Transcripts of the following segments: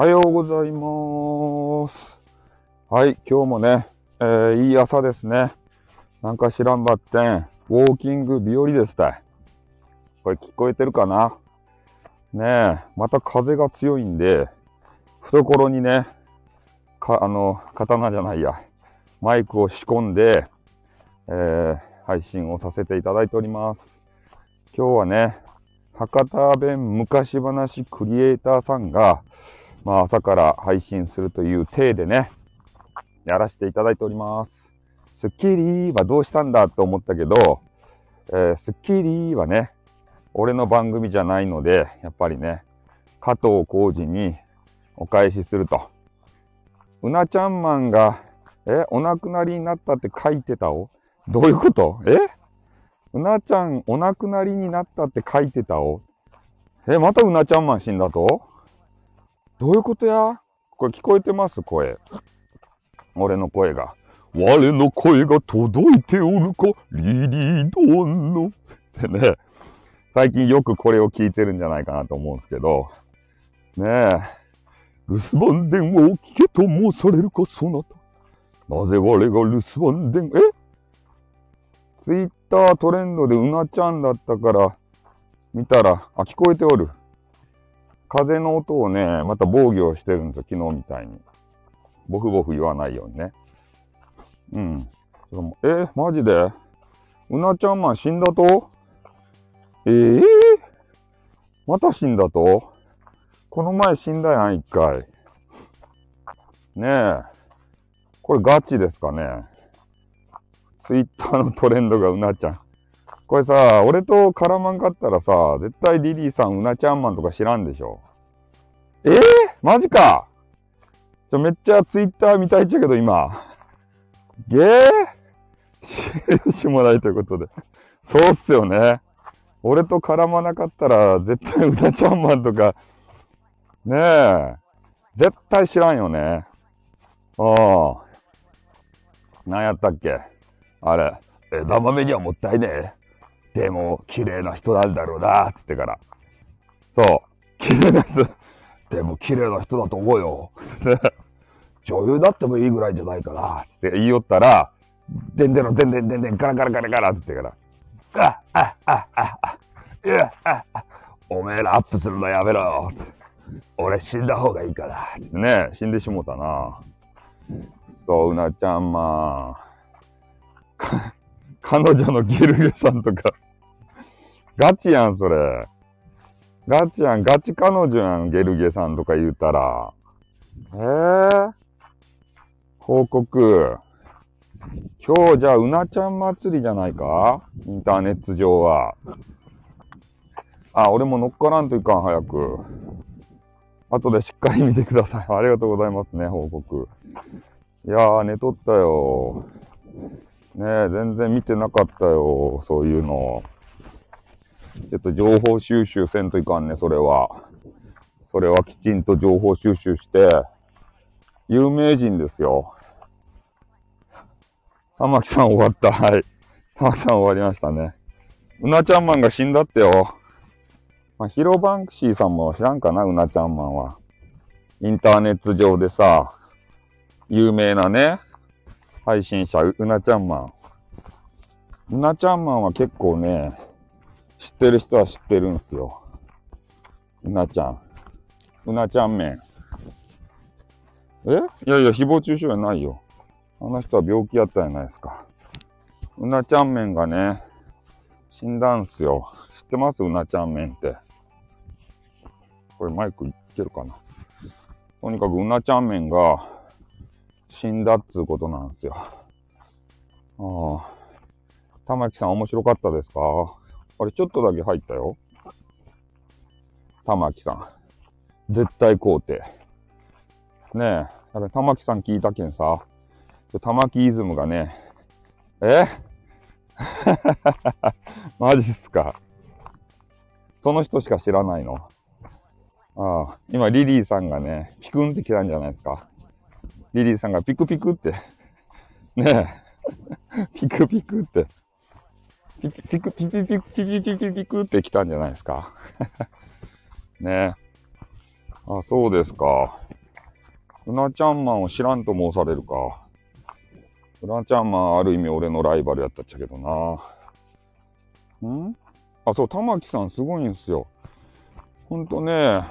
おはようございます。はい、今日もね、えーいい朝ですね。なんか知らんばってん、ウォーキング日和ですたい。これ聞こえてるかな？ねえ、また風が強いんで、懐にね、か、あの、刀じゃないや、マイクを仕込んで、えー配信をさせていただいております。今日はね、博多弁昔話クリエイターさんが、まあ朝から配信するという体でね、やらせていただいております。スッキリはどうしたんだと思ったけど、えースッキリはね、俺の番組じゃないので、やっぱりね、加藤浩二にお返しすると。うなちゃんマンが、え、お亡くなりになったって書いてたおどういうこと？え？うなちゃんお亡くなりになったって書いてたおえ、またうなちゃんマン死んだと？どういうことや？これ聞こえてます？声。俺の声が。我の声が届いておるか？リリードンの。ってね。最近よくこれを聞いてるんじゃないかなと思うんですけど。ねえ。留守番電話を聞けと申されるか、そなた。なぜ我が留守番電話、え？ツイッタートレンドでうなちゃんだったから、見たら、あ、聞こえておる。風の音をね、また防御してるんですよ、昨日みたいに。ボフボフ言わないようにね。うん。え、マジで？うなちゃんマン死んだと？ええまた死んだと？この前死んだやん、一回。ねえ。これガチですかねツイッターのトレンドがうなちゃん。これさ、俺と絡まんかったらさ、絶対リリーさんうなちゃんマンとか知らんでしょ？え？ー、マジかちょ、めっちゃツイッター見たいっちゃけど今。げー？もらいということで。そうっすよね。俺と絡まなかったら、絶対うなちゃんマンとか、ねえ、絶対知らんよね。ああ。何やったっけ？あれ、枝豆にはもったいねえ。でも、綺麗な人なんだろうな、つってから。そう。綺麗な人。でも、綺麗な人だと思うよ。女優だってもいいぐらいじゃないかな、って言いよったら、でんでろ、でんでんでんでん、ガラガラガラガラって言ってから、あ、あ、あ、あ、あ、あ、あ、おめえらアップするのやめろよ。俺死んだ方がいいから。ね死んでしもたな。そう、うなちゃんまあ。彼女のゲルゲさんとか、ガチやん、それ。ガチやん、ガチ彼女やん、ゲルゲさんとか言うたら。えー、報告。今日じゃあ、うなちゃん祭りじゃないか？インターネット上は。あ、俺も乗っからんといかん、早く。後でしっかり見てください。ありがとうございますね、報告。いやー、寝とったよ。ねえ、全然見てなかったよ、そういうの。ちょっと情報収集せんといかんね、それは。それはきちんと情報収集して、有名人ですよ。玉木さん終わった。はい。玉木さん終わりましたね。うなちゃんマンが死んだってよ。まあ、ヒロバンクシーさんも知らんかな、うなちゃんマンは。インターネット上でさ、有名なね、配信者、ううなちゃんマン。うなちゃんマンは結構ね、知ってる人は知ってるんすよ。うなちゃん。うなちゃん麺。え？いやいや、誹謗中傷じゃないよ。あの人は病気やったじゃないですか。うなちゃん麺がね、死んだんすよ。知ってます？うなちゃん麺って。これマイクいけるかな？とにかくうなちゃん麺が死んだっつうことなんですよ。ああ。玉木さん面白かったですか？あれちょっとだけ入ったよ。玉木さん。絶対肯定。ねえ。だか玉木さん聞いたけんさ。玉木イズムがね。え？マジっすか。その人しか知らないの？ああ。今リリーさんがね、ピクンって来たんじゃないですか。リリーさんがピクピクって。ねえ。ピクピクって。ピピピクピピピクピピピピピクって来たんじゃないですか？ねえ。あ、そうですか。うなちゃんマンを知らんと申されるか。うなちゃんマンある意味俺のライバルやったっちゃけどな。ん？あ、そう、玉木さんすごいんすよ。ほんとね、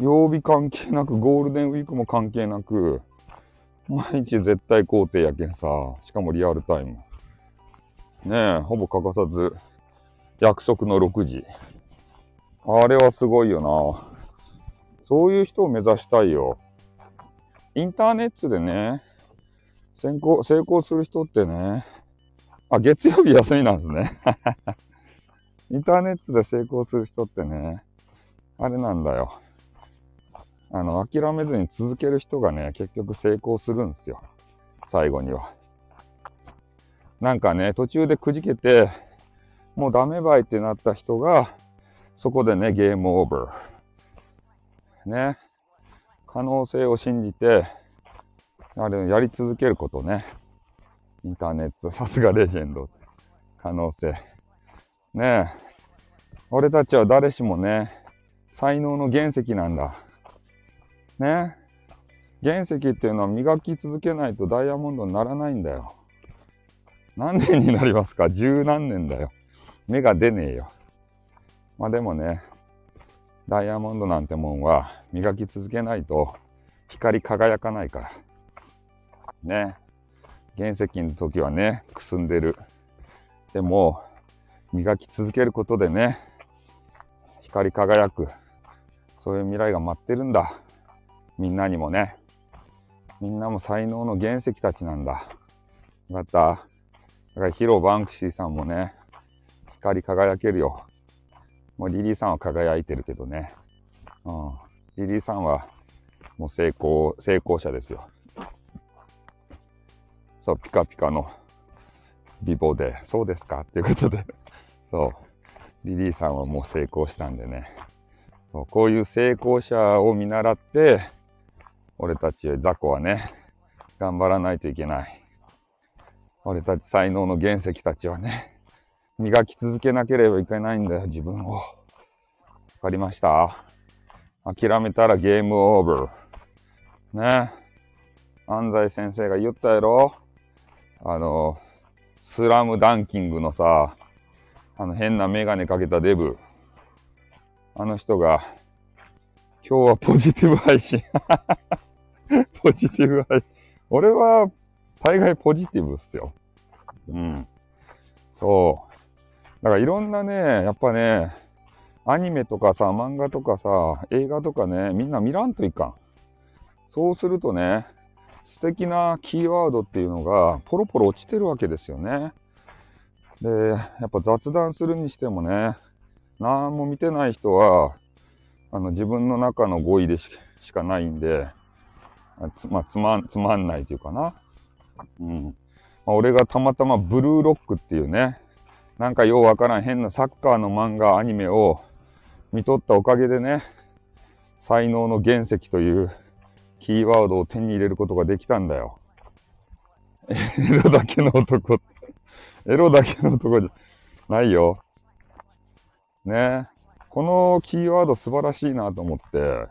曜日関係なく、ゴールデンウィークも関係なく、毎日絶対工程やけんさ、しかもリアルタイム。ねえ、ほぼ欠かさず、約束の6時。あれはすごいよな。そういう人を目指したいよ。インターネットでね、成功、成功する人ってね、あ、月曜日休みなんですね。インターネットで成功する人ってね、あれなんだよ。あの、諦めずに続ける人がね、結局成功するんですよ。最後には。なんかね、途中でくじけて、もうダメばいってなった人が、そこでね、ゲームオーバー。ね。可能性を信じて、あれ、やり続けることね。インターネット、さすがレジェンド。可能性。ね。俺たちは誰しもね、才能の原石なんだ。ね。原石っていうのは磨き続けないとダイヤモンドにならないんだよ。何年になりますか？十何年だよ。芽が出ねえよ。まあでもね、ダイヤモンドなんてもんは磨き続けないと光り輝かないから。ね。原石の時はね、くすんでる。でも、磨き続けることでね、光り輝く。そういう未来が待ってるんだ。みんなにもね。みんなも才能の原石たちなんだ。よかった？だからヒロ・バンクシーさんもね、光り輝けるよ。もうリリーさんは輝いてるけどね。うん。リリーさんはもう成功、成功者ですよ。そう、ピカピカの美貌で、そうですかっていうことで、そう、リリーさんはもう成功したんでね。そうこういう成功者を見習って、俺たち雑魚はね、頑張らないといけない。俺たち才能の原石たちはね、磨き続けなければいけないんだよ、自分を。わかりました諦めたらゲームオーバー。ね。安西先生が言ったやろあの、スラムダンキングのさ、あの変なメガネかけたデブ。あの人が、今日はポジティブ配信。ポジティブ配信。俺は、大概ポジティブっすよ。うん。そう。だからいろんなね、やっぱね、アニメとかさ、漫画とかさ、映画とかね、みんな見らんといかん。そうするとね、素敵なキーワードっていうのがポロポロ落ちてるわけですよね。で、やっぱ雑談するにしてもね、何も見てない人は、あの自分の中の語彙でしかないんで、つまあ、つまん、つまんないというかな。うん。まあ、俺がたまたまブルーロックっていうね、なんかようわからん変なサッカーの漫画、アニメを見とったおかげでね、才能の原石というキーワードを手に入れることができたんだよ。エロだけの男、エロだけの男じゃないよ。ねこのキーワード素晴らしいなと思って、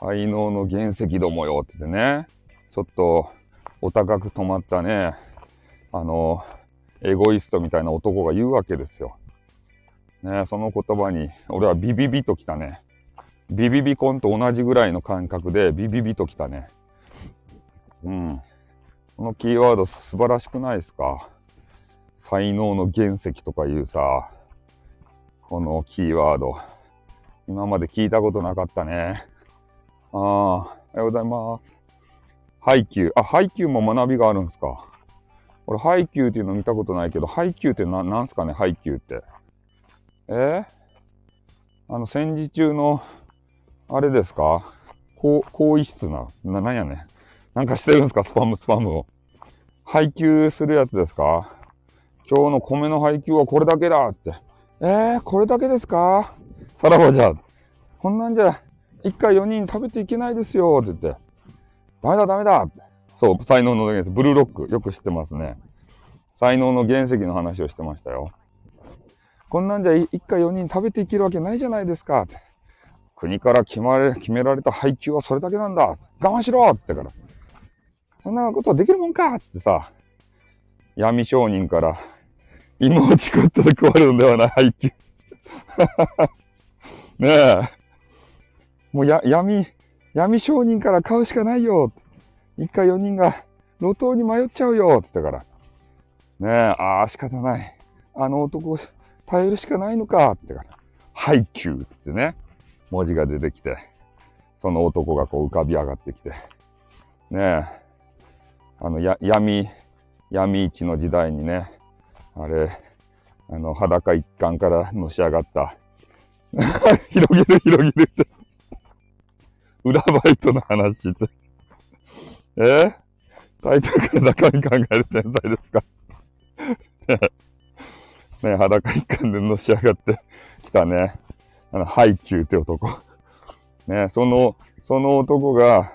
才能の原石どもよってね、ちょっとお高く止まったね、あの、エゴイストみたいな男が言うわけですよ。ねその言葉に、俺はビビビときたね。ビビビコンと同じぐらいの感覚でビビビときたね。うん。このキーワード素晴らしくないですか？才能の原石とかいうさ、このキーワード。今まで聞いたことなかったね。ああ、おはようございます。ハイキュー。あ、ハイキューも学びがあるんですか俺、ハイキューっていうの見たことないけど、ハイキューってな、なんすかね、ハイキューって。え？ー、あの、戦時中のあれですか？高、高位質な、な、なんやねなんかしてるんですか？スパム、スパムを。配給するやつですか？今日の米の配給はこれだけだって。えー、これだけですか？さらばじゃ。こんなんじゃ、一回4人食べていけないですよって言って。ダメだダメだ。そう、才能の原石。ブルーロック。よく知ってますね。才能の原石の話をしてましたよ。こんなんじゃ一回4人食べていけるわけないじゃないですか。国から決まれ、決められた配給はそれだけなんだ我慢しろってから。そんなことできるもんかってさ、闇商人から芋を作ったら食われるんではない配給。ねえ。もうや、闇、闇商人から買うしかないよ。一回4人が路頭に迷っちゃうよ。って言ったから。ねえ、ああ、仕方ない。あの男を耐えるしかないのか。ってから。配給ってね、文字が出てきて、その男がこう浮かび上がってきて。ねえ、あの、や、闇、闇市の時代にね、あれ、あの、裸一貫からのし上がった。広げる広げるって。裏バイトの話って。え？タイトルから中身考える天才ですか？ね裸一貫でのし上がってきたね。あの、ハイキューって男。ねその、その男が、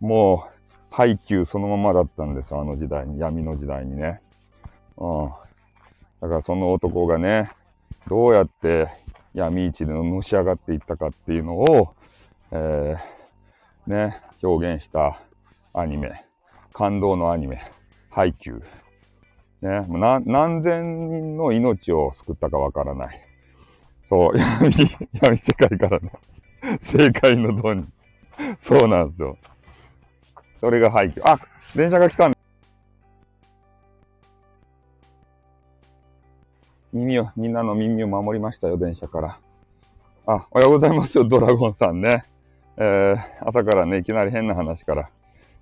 もう、ハイキューそのままだったんですよ、あの時代に、闇の時代にね。うん。だからその男がね、どうやって闇市でのし上がっていったかっていうのを、えー、ね、表現したアニメ。感動のアニメ。ハイキュー。ね、もう何千人の命を救ったかわからない。そう、闇、闇世界からの正解のドン。そうなんですよ。それが廃墟。あ、電車が来た耳を、みんなの耳を守りましたよ、電車から。あ、おはようございますよ、ドラゴンさんね。えー、朝からね、いきなり変な話から。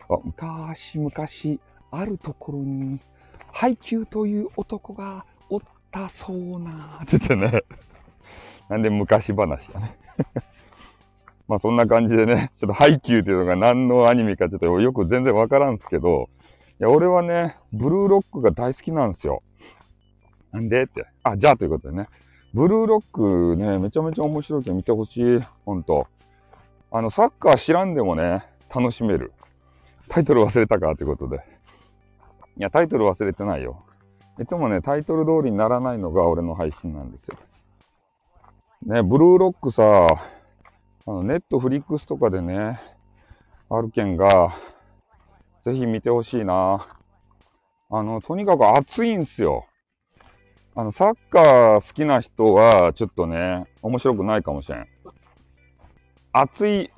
あ昔々、あるところに、ハイキューという男がおったそうなって言ってね。なんで昔話だね。まあそんな感じでね、ちょっとハイキューっていうのが何のアニメかちょっとよく全然わからんすけど、いや、俺はね、ブルーロックが大好きなんですよ。なんでって。あ、じゃあということでね。ブルーロックね、めちゃめちゃ面白いけど見てほしい。ほんと。あの、サッカー知らんでもね、楽しめる。タイトル忘れたかということで。いや、タイトル忘れてないよ。いつもね、タイトル通りにならないのが俺の配信なんですよ。ね、ブルーロックさ、あの、ネットフリックスとかでね、ある件が、ぜひ見てほしいな。あの、とにかく熱いんすよ。あの、サッカー好きな人は、ちょっとね、面白くないかもしれん。熱い、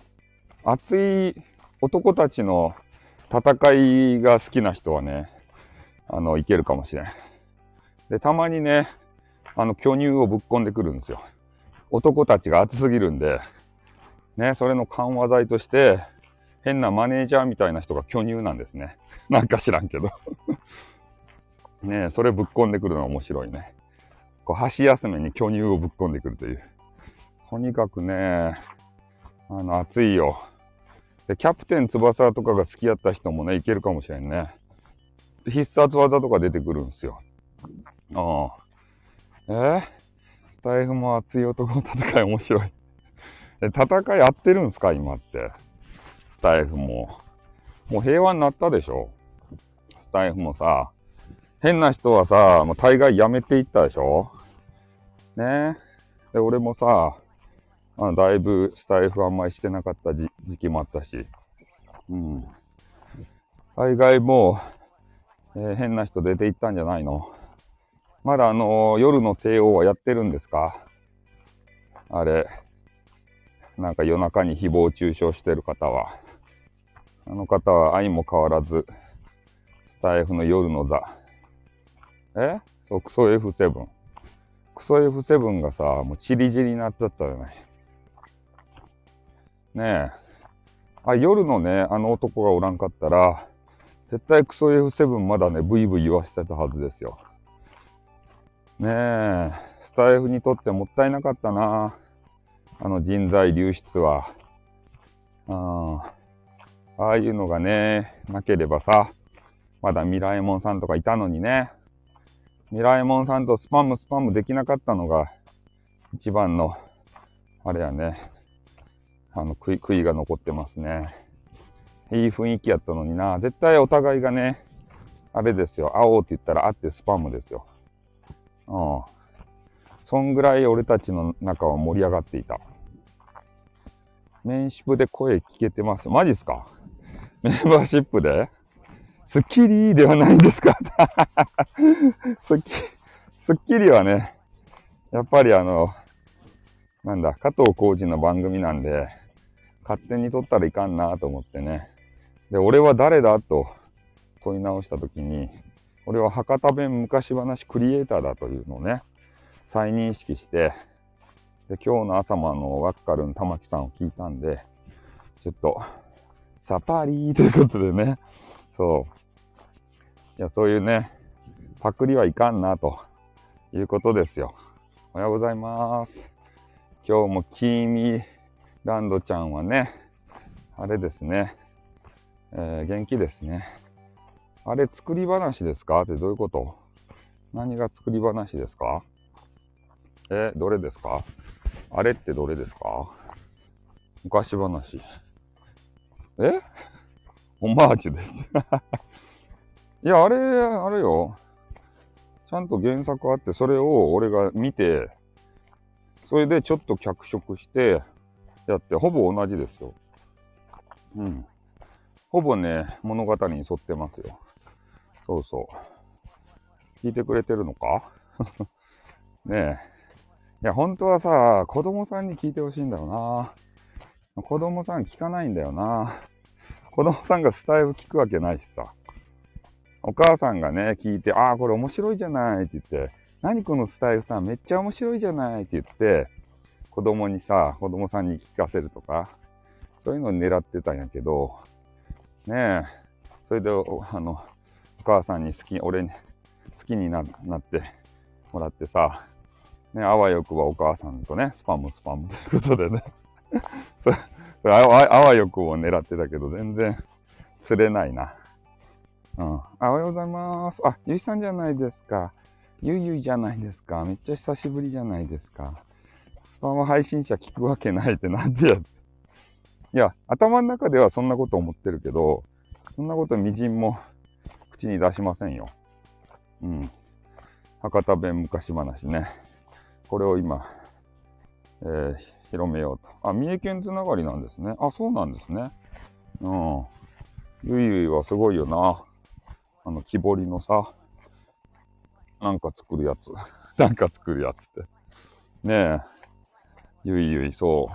熱い男たちの戦いが好きな人はね、あの、いけるかもしれん。で、たまにね、あの、巨乳をぶっ込んでくるんですよ。男たちが熱すぎるんで、ね、それの緩和剤として、変なマネージャーみたいな人が巨乳なんですね。なんか知らんけど ねそれぶっ込んでくるの面白いね。こう、箸休めに巨乳をぶっ込んでくるという。とにかくね、あの、熱いよ。で、キャプテン翼とかが好きやった人もね、いけるかもしれんね。必殺技とか出てくるんですよ。ああ。えー、スタイフも熱い男の戦い面白い。戦い合ってるんすか今って？スタイフも。もう平和になったでしょスタイフもさ、変な人はさ、もう大概やめていったでしょねえで、俺もさ、あだいぶスタイフあんまりしてなかった時期もあったし、うん。大概もう、えー、変な人出て行ったんじゃないの？まだあのー、夜の帝王はやってるんですか？あれ、なんか夜中に誹謗中傷してる方は、あの方は愛も変わらず、スタイフの夜の座。え？そう、クソ F7。クソ F7 がさ、もうチリチリになっちゃったじゃない。ねえ。あ、夜のね、あの男がおらんかったら、絶対クソ F7 まだね、ブイブイ言わしてたはずですよ。ねえ、スタイフにとってもったいなかったな。あの人材流出は。あああいうのがね、なければさ、まだミラエモンさんとかいたのにね。ミラエモンさんとスパムスパムできなかったのが、一番の、あれやね、あの、悔い、が残ってますね。いい雰囲気やったのにな。絶対お互いがね、あれですよ。会おうって言ったら会ってスパムですよ。うん。そんぐらい俺たちの中は盛り上がっていた。メンシップで声聞けてます。マジっすか？メンバーシップで？スッキリではないんですか？スッキスッキリはね、やっぱりあの、なんだ、加藤浩次の番組なんで、勝手に撮ったらいかんなと思ってね。で、俺は誰だと問い直したときに、俺は博多弁昔話クリエイターだというのをね、再認識して、で、今日の朝もあの、ワッカルン玉木さんを聞いたんで、ちょっと、サパリーということでね、そう。いや、そういうね、パクリはいかんなということですよ。おはようございます。今日もキーミランドちゃんはね、あれですね、えー、元気ですね。あれ作り話ですか？ってどういうこと？何が作り話ですか？え、どれですか？あれってどれですか？昔話。え？オマージュです。いや、あれ、あれよ。ちゃんと原作あって、それを俺が見て、それでちょっと脚色してやって、ほぼ同じですよ。うん。ほぼね、物語に沿ってますよ。そうそう。聞いてくれてるのか？ねえ。いや、本当はさ、子供さんに聞いてほしいんだよな。子供さん聞かないんだよな。子供さんがスタイル聞くわけないしさ。お母さんがね、聞いて、ああ、これ面白いじゃないって言って、何このスタイルさん、めっちゃ面白いじゃないって言って、子供にさ、子供さんに聞かせるとか、そういうのを狙ってたんやけど、ねえ、それで、あの、お母さんに好き、俺に好きになってもらってさ、ね、あわよくばお母さんとね、スパムスパムということでね それあわよくを狙ってたけど、全然釣れないな。うん。あ、おはようございます。あ、ゆいさんじゃないですか。ゆいゆいじゃないですか。めっちゃ久しぶりじゃないですか。スパム配信者聞くわけないってなんでや いや、頭の中ではそんなこと思ってるけど、そんなことみじんも口に出しませんよ。うん。博多弁昔話ね。これを今、えー、広めようと。あ、三重県つながりなんですね。あ、そうなんですね。うん。ゆいゆいはすごいよな。あの、木彫りのさ、なんか作るやつ。なんか作るやつって。ねえ。ゆいゆい、そ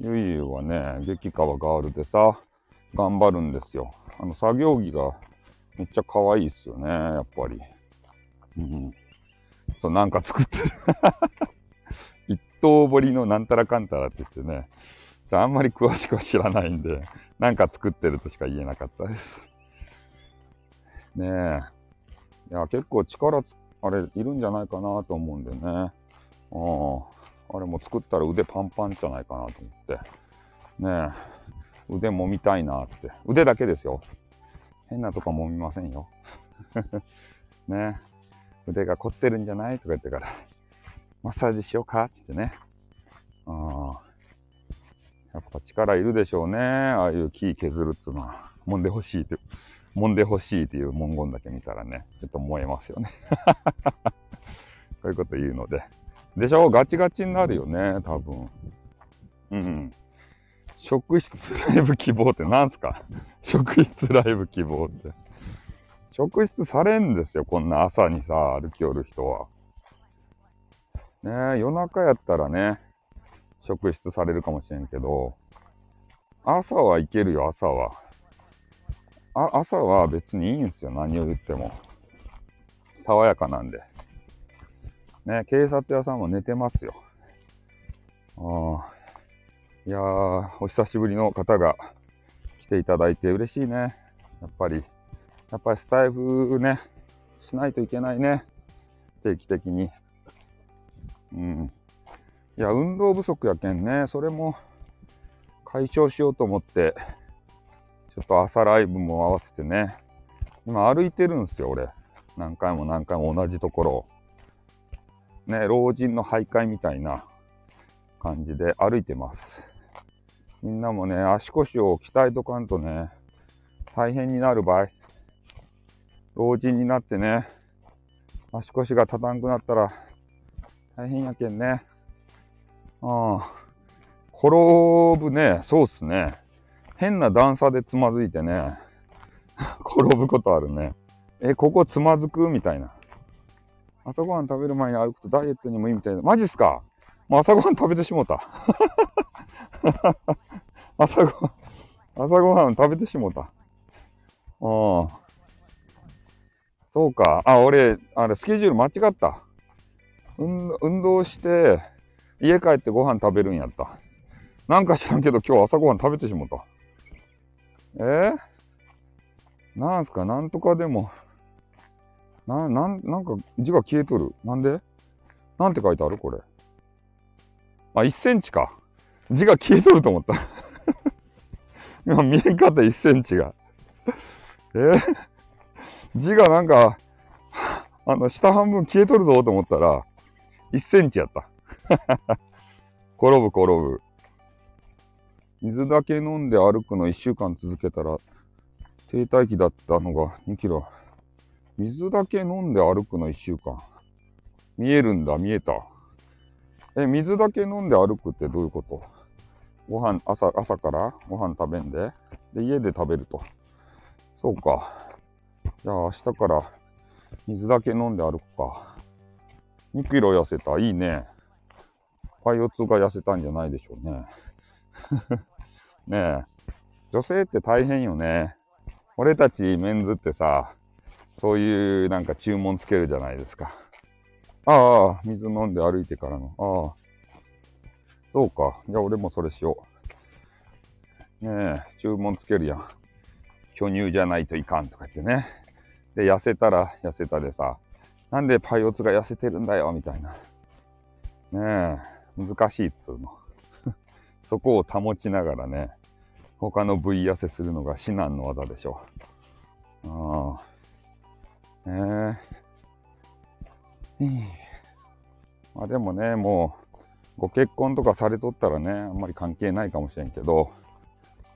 う。ゆいゆいはね、激川ガールでさ、頑張るんですよ。あの、作業着がめっちゃ可愛いっすよね、やっぱり。うん。そう、なんか作ってる。一等彫りのなんたらかんたらって言ってね、あんまり詳しくは知らないんで、なんか作ってるとしか言えなかったです。ねえ。いや、結構力あれ、いるんじゃないかなと思うんでね。ああれも作ったら腕パンパンじゃないかなと思って。ねえ。腕揉みたいなって。腕だけですよ。変なとこ揉みませんよ。ね腕が凝ってるんじゃないとか言ってから、マッサージしようかって言ってね。あやっぱ力いるでしょうね。ああいう木削るっていうのは。揉んでほしいって、揉んでほしいっていう文言だけ見たらね、ちょっと燃えますよね。そういうこと言うので。でしょ？ガチガチになるよね、多分。うん。職質ライブ希望って何すか？職質ライブ希望って。職質されんですよ、こんな朝にさ、歩きおる人は。ねえ、夜中やったらね、職質されるかもしれんけど、朝はいけるよ、朝は。あ朝は別にいいんですよ、何を言っても。爽やかなんで。ね、警察屋さんも寝てますよ。あ。いやー、お久しぶりの方が来ていただいて嬉しいね。やっぱり。やっぱりスタイフね、しないといけないね。定期的に。うん。いや、運動不足やけんね、それも解消しようと思って、ちょっと朝ライブも合わせてね、今歩いてるんですよ、俺。何回も何回も同じところを。ね、老人の徘徊みたいな感じで歩いてます。みんなもね、足腰を鍛えとかんとね、大変になる場合。老人になってね、足腰が立たんくなったら大変やけんね。うん。転ぶね、そうっすね。変な段差でつまずいてね、転ぶことあるね。え、ここつまずく？みたいな。朝ごはん食べる前に歩くとダイエットにもいいみたいな。マジっすか？もう朝ごはん食べてしもうた。朝ごはん、朝ごはん食べてしもうた。ああ。そうか。あ、俺、あれ、スケジュール間違った。運運動して、家帰ってご飯食べるんやった。なんか知らんけど今日朝ごはん食べてしもうた。えー、なんすか、なんとかでも。な、なん、なんか字が消えとる。なんで？なんて書いてある？これ。あ、1センチか。字が消えとると思った。今見えんかった1センチが。え？ー、字がなんか、あの、下半分消えとるぞと思ったら、1センチやった。転ぶ転ぶ。水だけ飲んで歩くの1週間続けたら、停滞期だったのが2キロ。水だけ飲んで歩くの1週間。見えるんだ、見えた。え、水だけ飲んで歩くってどういうこと？ご飯、朝、朝から？ご飯食べんで、で、家で食べると。そうか。じゃあ明日から水だけ飲んで歩くか。2キロ痩せた。いいね。パイオツが痩せたんじゃないでしょうね。ねえ。女性って大変よね。俺たちメンズってさ、そういうなんか注文つけるじゃないですか。ああ、水飲んで歩いてからの。ああ。そうか。じゃあ俺もそれしよう。ねえ、注文つけるやん。巨乳じゃないといかんとか言ってね。で、痩せたら痩せたでさ、なんでパイオツが痩せてるんだよ、みたいな。ねえ、難しいっつうの。そこを保ちながらね、他の部位痩せするのが至難の技でしょう。ああ。ねえ。まあでもね、もう、ご結婚とかされとったらね、あんまり関係ないかもしれんけど、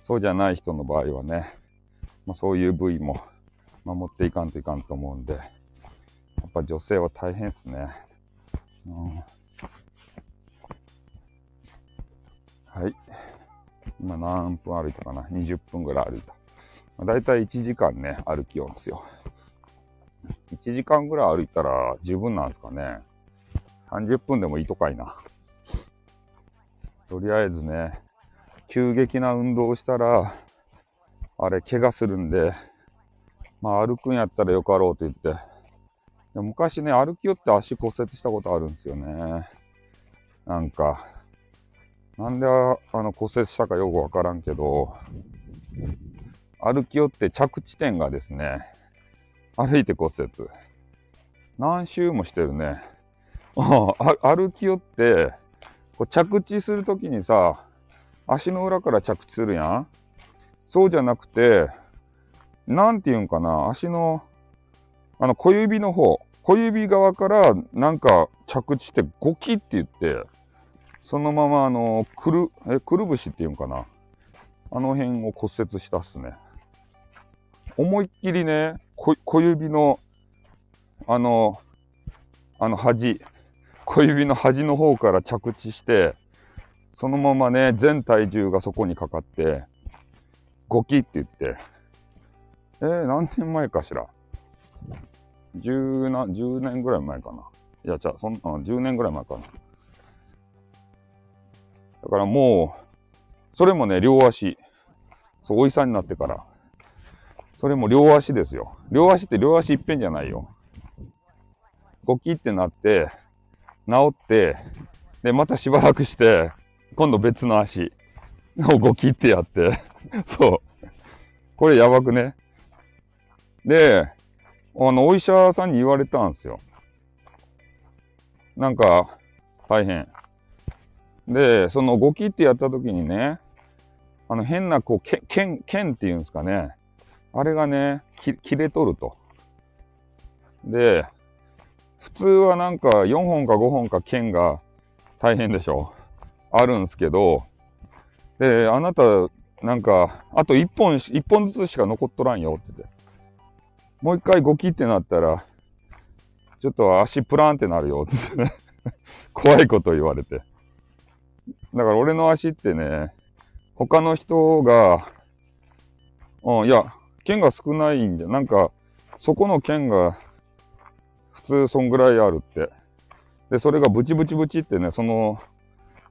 そうじゃない人の場合はね、まあ、そういう部位も守っていかんといかんと思うんで、やっぱ女性は大変ですね。うん、はい。今何分歩いたかな ?20 分ぐらい歩いた。まあ、だいたい1時間ね、歩きようんですよ。1時間ぐらい歩いたら十分なんですかね。30分でもいいとかいな。とりあえずね、急激な運動をしたら、あれ、怪我するんで、まあ歩くんやったらよかろうと言って。で昔ね、歩きよって足骨折したことあるんですよね。なんか、なんであの骨折したかよくわからんけど、歩きよって着地点がですね、歩いて骨折。何周もしてるね。歩きよって、こう着地するときにさ、足の裏から着地するやんそうじゃなくて、なんていうんかな、足の、あの小指の方、小指側からなんか着地してゴキって言って、そのままあの、くる、え、くるぶしっていうんかな。あの辺を骨折したっすね。思いっきりね、小指の、あの、あの端、小指の端の方から着地して、そのままね、全体重がそこにかかって、ゴキって言って、えー、何年前かしら？十な、十年ぐらい前かな。いや、じゃあ、そんな、10年ぐらい前かな。だからもう、それもね、両足。そう、おいさんになってから。それも両足ですよ。両足って両足いっぺんじゃないよ。ゴキってなって、治って、で、またしばらくして、今度別の足をゴキってやって そう。これやばくね。で、あの、お医者さんに言われたんですよ。なんか、大変。で、そのゴキってやった時にね、あの変なこう、け剣、剣っていうんですかね。あれがね、切れとると。で、普通はなんか4本か5本か剣が大変でしょ。あるんすけど、で、あなた、なんか、あと1本、1本ずつしか残っとらんよって言って。もう一回ゴキってなったら、ちょっと足プランってなるよってね。怖いこと言われて。だから俺の足ってね、他の人が、うん、いや、剣が少ないんじゃ、なんか、そこの剣が、普通そんぐらいあるって。で、それがブチブチブチってね、その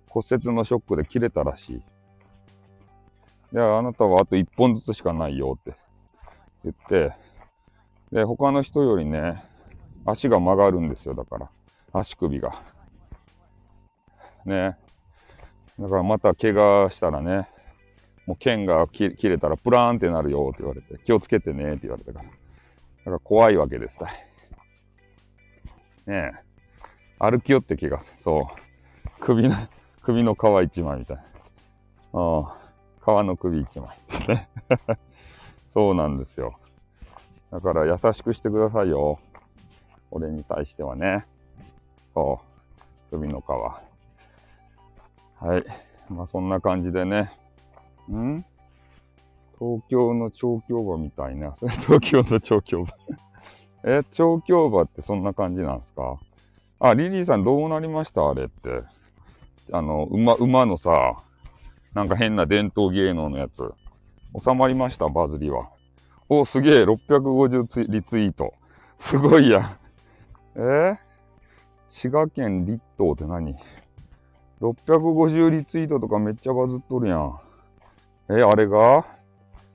骨折のショックで切れたらしい。で、あなたはあと1本ずつしかないよって言って、で、他の人よりね、足が曲がるんですよ、だから。足首が。ね。だからまた怪我したらね、もう剣が切れたらプラーンってなるよって言われて、気をつけてねって言われたから。だから怖いわけですたい。ねえ。歩き寄って怪我そう。首の、首の皮一枚みたいな。ああ。皮の首一枚。そうなんですよ。だから優しくしてくださいよ。俺に対してはね。そう。首の皮。はい。まあそんな感じでね。ん？東京の調教馬みたいな。そ れ東京の調教馬 え、調教馬ってそんな感じなんですか？あ、リリーさんどうなりました？あれって。あの、馬、馬のさ、なんか変な伝統芸能のやつ。収まりました？バズりは。お、すげえ !650 リツイート。すごいや。え、滋賀県立東って何 ?650 リツイートとかめっちゃバズっとるやん。え、あれが？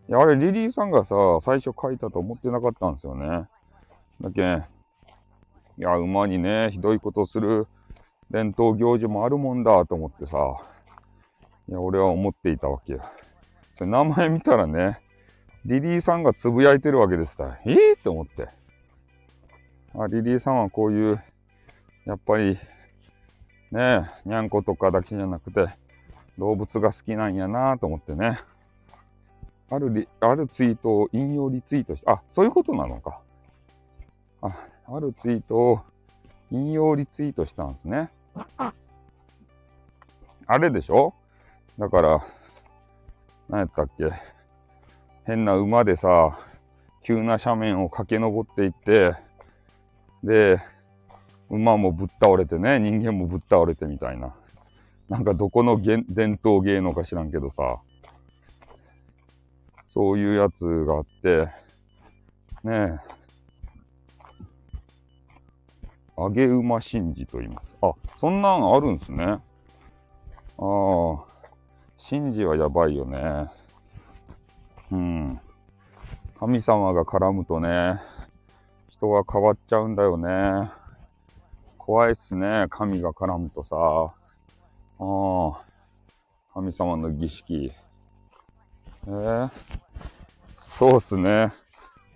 いや、あれリリーさんがさ、最初書いたと思ってなかったんですよね。だけん、いや、馬にね、ひどいことする伝統行事もあるもんだと思ってさ、いや、俺は思っていたわけよ。それ名前見たらね、リリーさんがつぶやいてるわけですから、ええー、って思って。あ、リリーさんはこういう、やっぱり、ねえ、にゃんことかだけじゃなくて、動物が好きなんやなと思ってね。あるリ、あるツイートを引用リツイートして、あ、そういうことなのか。あ、あるツイートを引用リツイートしたんですね。あれでしょ？だから、何やったっけ？変な馬でさ、急な斜面を駆け上っていって、で、馬もぶっ倒れてね、人間もぶっ倒れてみたいな。なんかどこの伝統芸能か知らんけどさ、そういうやつがあって、ねえ、揚げ馬神事と言います。あ、そんなんあるんすね。ああ、神事はやばいよね。うん。神様が絡むとね、人が変わっちゃうんだよね。怖いっすね、神が絡むとさ。ああ、神様の儀式。えー、そうっすね。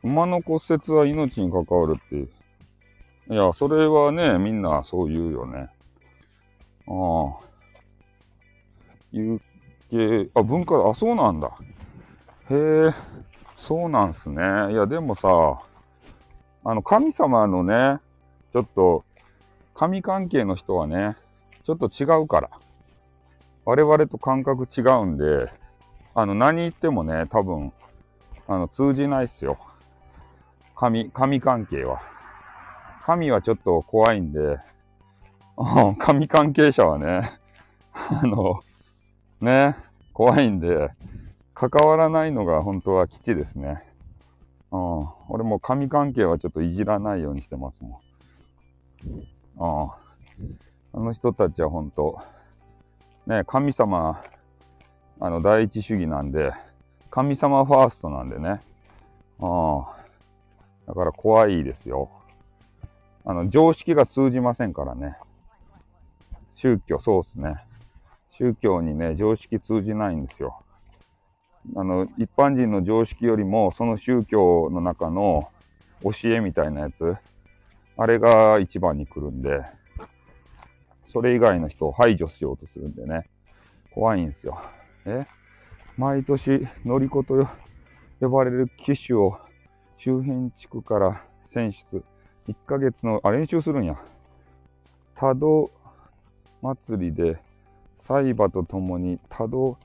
馬の骨折は命に関わるっていう。いや、それはね、みんなそう言うよね。ああ。有形、あ、文化、あ、そうなんだ。へえ、そうなんすね。いや、でもさ、あの、神様のね、ちょっと、神関係の人はね、ちょっと違うから。我々と感覚違うんで、あの、何言ってもね、多分、あの、通じないっすよ。神、神関係は。神はちょっと怖いんで、神関係者はね、あの、ね、怖いんで、関わらないのが本当は基地ですね。うん、俺も神関係はちょっといじらないようにしてますもん。うん、あの人たちは本当、ね、神様、あの、第一主義なんで、神様ファーストなんでね。うん、だから怖いですよ。あの、常識が通じませんからね。宗教、そうっすね。宗教にね、常識通じないんですよ。あの、一般人の常識よりも、その宗教の中の教えみたいなやつ、あれが一番に来るんで、それ以外の人を排除しようとするんでね、怖いんですよ。え？毎年、乗り子と呼ばれる機種を周辺地区から選出。1ヶ月の、あ、練習するんや。多度祭りで、サイバと共に多度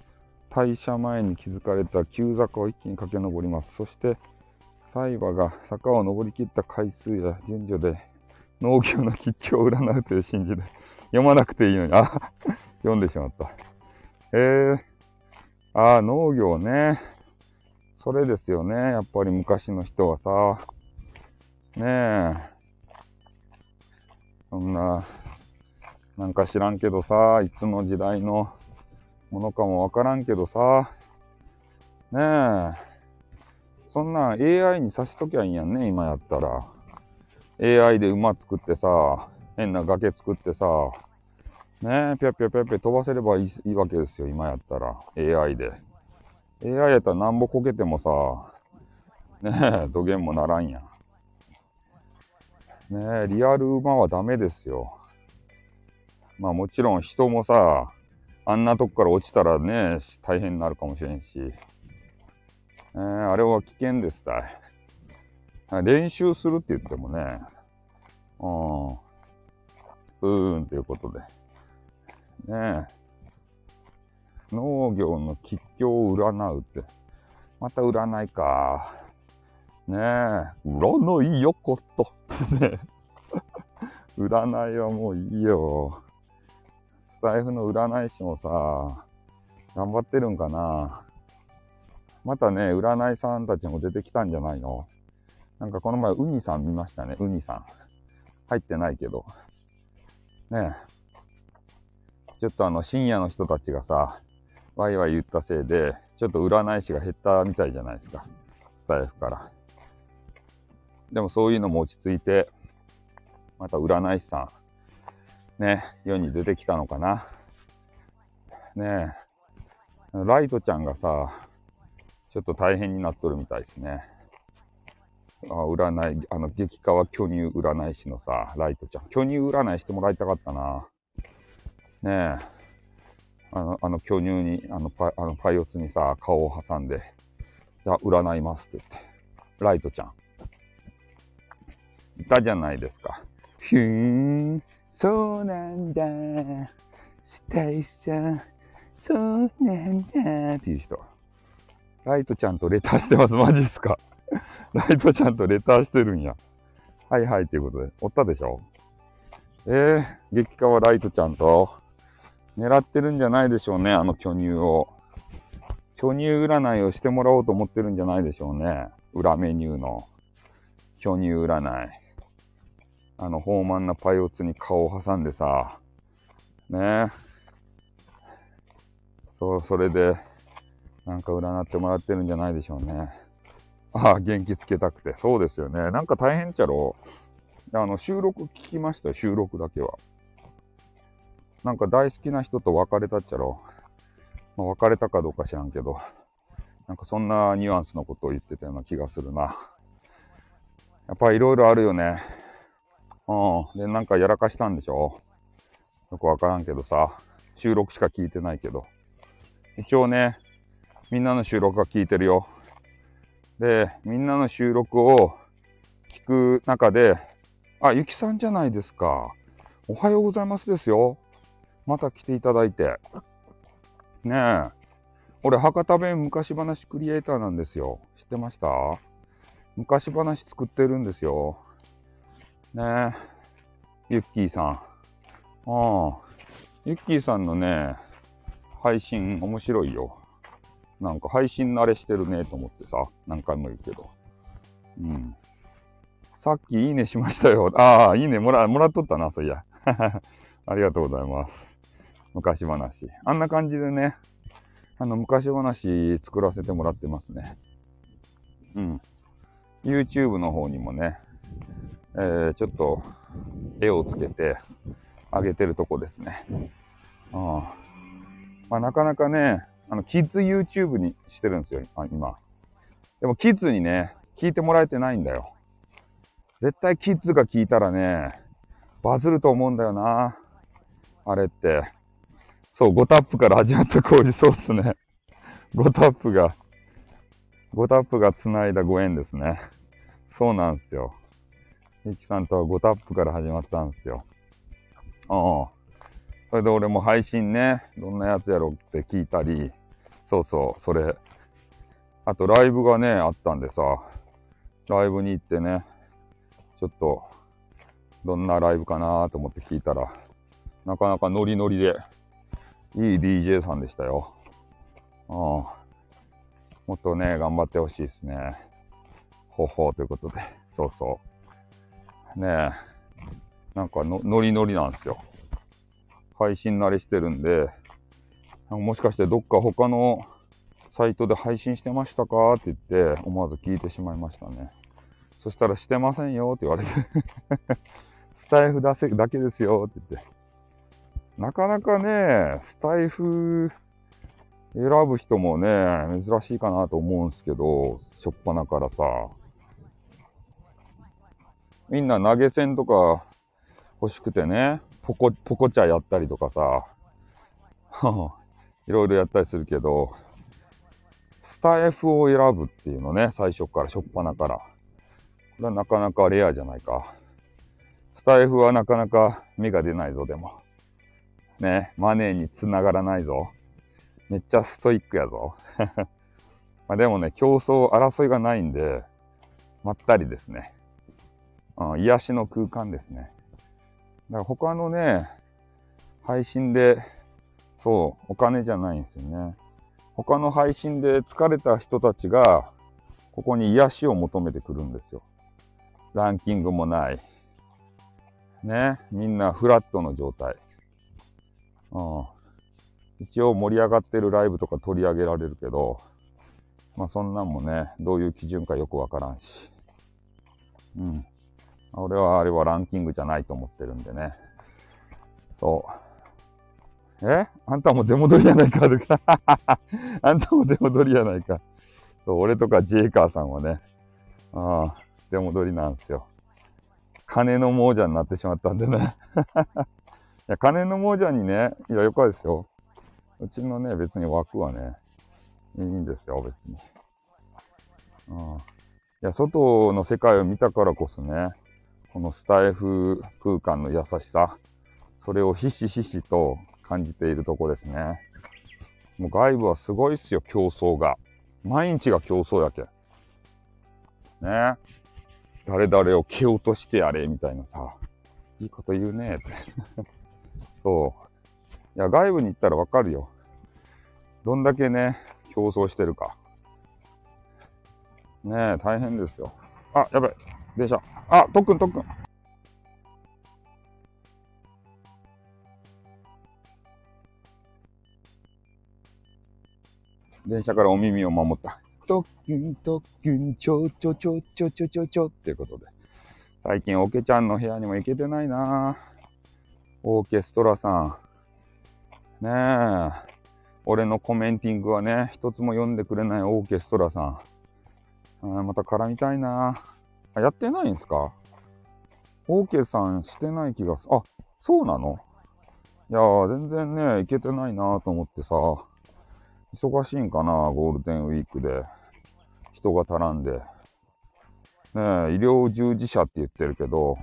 大社前に築かれた急坂を一気に駆け上ります。そして、サイバが坂を登り切った回数や順序で農業の吉祥を占うという信じで、読まなくていいのに。あ、読んでしまった。えー、あ農業ね。それですよね。やっぱり昔の人はさ。ねえ。そんな、なんか知らんけどさ、いつの時代のものかもわからんけどさ。ねえ。そんな AI にさしときゃいいんやんね、今やったら。AI で馬作ってさ、変な崖作ってさ、ねえ、ぴゃぴゃぴゃぴゃ飛ばせればいいわけですよ、今やったら。AI で。AI やったらなんぼこけてもさ、ねえ、土源もならんや。ねえ、リアル馬はダメですよ。まあもちろん人もさ、あんなとこから落ちたらね、大変になるかもしれんし。えー、あれは危険ですたい。練習するって言ってもね、うん、うーんということで。ねえ。農業の吉凶を占うって。また占いか。ねえ。占いよこと。ね占いはもういいよ。スタイフの占い師もさ、頑張ってるんかな。またね、占いさんたちも出てきたんじゃないのなんかこの前、ウニさん見ましたね、ウニさん。入ってないけど。ね。ちょっとあの、深夜の人たちがさ、ワイワイ言ったせいで、ちょっと占い師が減ったみたいじゃないですか。スタイフから。でもそういうのも落ち着いて、また占い師さん、ね、世に出てきたのかな。ねえ、ライトちゃんがさ、ちょっと大変になっとるみたいですね。あ占い、あの、激化は巨乳占い師のさ、ライトちゃん。巨乳占いしてもらいたかったな。ねえ。あの、あの巨乳に、あのパ、あのパイオツにさ、顔を挟んで、じゃあ占いますって言って。ライトちゃん。いたじゃないですか。ひゅーん、そうなんだ。スタイさ、そうなんだ。っていう人。ライトちゃんとレターしてます。マジっすか。ライトちゃんとレターしてるんや。はいはい、ということで。おったでしょえー、激化はライトちゃんと、狙ってるんじゃないでしょうね、あの巨乳を。巨乳占いをしてもらおうと思ってるんじゃないでしょうね。裏メニューの巨乳占い。あの、豊満なパイオツに顔を挟んでさ、ねそう、それで、なんか占ってもらってるんじゃないでしょうね。ああ、元気つけたくて。そうですよね。なんか大変ちゃろ。あの、収録聞きましたよ、収録だけは。なんか大好きな人と別れたっちゃろ。まあ、別れたかどうか知らんけど、なんかそんなニュアンスのことを言ってたような気がするな。やっぱりいろいろあるよね。うん。で、なんかやらかしたんでしょよくわからんけどさ、収録しか聞いてないけど。一応ね、みんなの収録は聞いてるよ。で、みんなの収録を聞く中で、あ、ゆきさんじゃないですか。おはようございますですよ。また来ていただいて。ねえ。俺、博多弁昔話クリエイターなんですよ。知ってました？昔話作ってるんですよ。ねえ。ゆっきーさん。ああ。ゆっきーさんのね、配信面白いよ。なんか配信慣れしてるねと思ってさ、何回も言うけど。うん。さっきいいねしましたよ。ああ、いいねもら、もらっとったな、そういや。ありがとうございます。昔話。あんな感じでね、あの、昔話作らせてもらってますね。うん。YouTube の方にもね、えー、ちょっと絵をつけてあげてるとこですね。あまあ、なかなかね、あの、キッズ YouTube にしてるんですよ、今。でも、キッズにね、聞いてもらえてないんだよ。絶対キッズが聞いたらね、バズると思うんだよな。あれって。そう、5タップから始まった工事、そうっすね。5タップが、5タップが繋いだご縁ですね。そうなんですよ。ゆきさんとは5タップから始まったんですよ。ああ。それで俺も配信ね、どんなやつやろって聞いたり、そうそう、それ。あとライブがね、あったんでさ、ライブに行ってね、ちょっと、どんなライブかなと思って聞いたら、なかなかノリノリで、いい DJ さんでしたよ。うん。もっとね、頑張ってほしいですね。ほほうということで。そうそう。ねえ。なんかの、ノリノリなんですよ。配信慣れしてるんで、もしかしてどっか他のサイトで配信してましたか？って言って、思わず聞いてしまいましたね。そしたら、してませんよって言われて スタイフだせだけですよって言って。なかなかね、スタイフ選ぶ人もね、珍しいかなと思うんですけど、しょっぱなからさ。みんな投げ銭とか欲しくてね、ポコ、ポコチャやったりとかさ、いろいろやったりするけど、スタイフを選ぶっていうのね、最初から、しょっぱなから。これはなかなかレアじゃないか。スタイフはなかなか芽が出ないぞ、でも。ね、マネーに繋がらないぞ。めっちゃストイックやぞ。まあでもね、競争、争いがないんで、まったりですね。うん、癒しの空間ですね。だから他のね、配信で、そう、お金じゃないんですよね。他の配信で疲れた人たちが、ここに癒しを求めてくるんですよ。ランキングもない。ね、みんなフラットの状態。うん。一応盛り上がってるライブとか取り上げられるけど、まあそんなんもね、どういう基準かよくわからんし。うん。俺はあれはランキングじゃないと思ってるんでね。そう。え？あんたも出戻りやないか あんたも出戻りやないか。そう、俺とかジェイカーさんはね、ああ、出戻りなんですよ。金の亡者になってしまったんでね。いや、金の亡者にね、いや、よかですよ。うちのね、別に枠はね、いいんですよ、別に。うん。いや、外の世界を見たからこそね、このスタイフ空間の優しさ、それをひしひしと感じているとこですね。もう外部はすごいっすよ、競争が。毎日が競争やけ。ね。誰々を蹴落としてやれ、みたいなさ。いいこと言うねえ、って。そう。いや、外部に行ったらわかるよ。どんだけね、競争してるか。ねえ、大変ですよ。あ、やばい。電車。あ、特訓特訓。電車からお耳を守った。特訓特訓ちょちょちょちょちょちょちょっていうことで。最近オケちゃんの部屋にも行けてないな。オーケストラさん。ねえ。俺のコメンティングはね、一つも読んでくれないオーケストラさん。あまた絡みたいなあ。やってないんすか？オーケさんしてない気がすあ、そうなの？いやー、全然ね、いけてないなと思ってさ。忙しいんかなゴールデンウィークで。人が足らんで。ねえ、医療従事者って言ってるけど、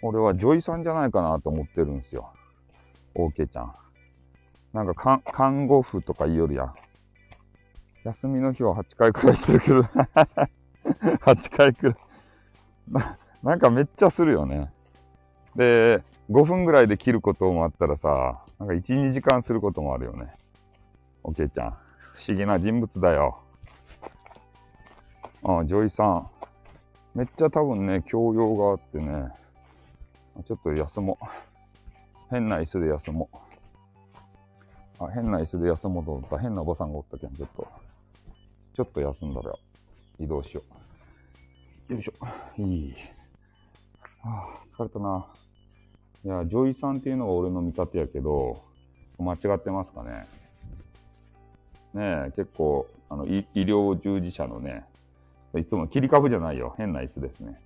俺は女医さんじゃないかなと思ってるんですよ。オーケーちゃん。なんか看護婦とか言いよるやん。休みの日は8回くらいしてるけど 8回くらいな。なんかめっちゃするよね。で、5分ぐらいで切ることもあったらさ、なんか1、2時間することもあるよね。オーケーちゃん。不思議な人物だよ。ああ、女医さん。めっちゃ多分ね、教養があってね、ちょっと休もう。変な椅子で休もう。あ、変な椅子で休もうと思った変なおばさんがおったけん、ちょっと、ちょっと休んだら移動しよう。よいしょ。いい。はあ、疲れたな。いや、女医さんっていうのが俺の見立てやけど、間違ってますかね。ねえ、結構、あの、医療従事者のね、いつも切り株じゃないよ。変な椅子ですね。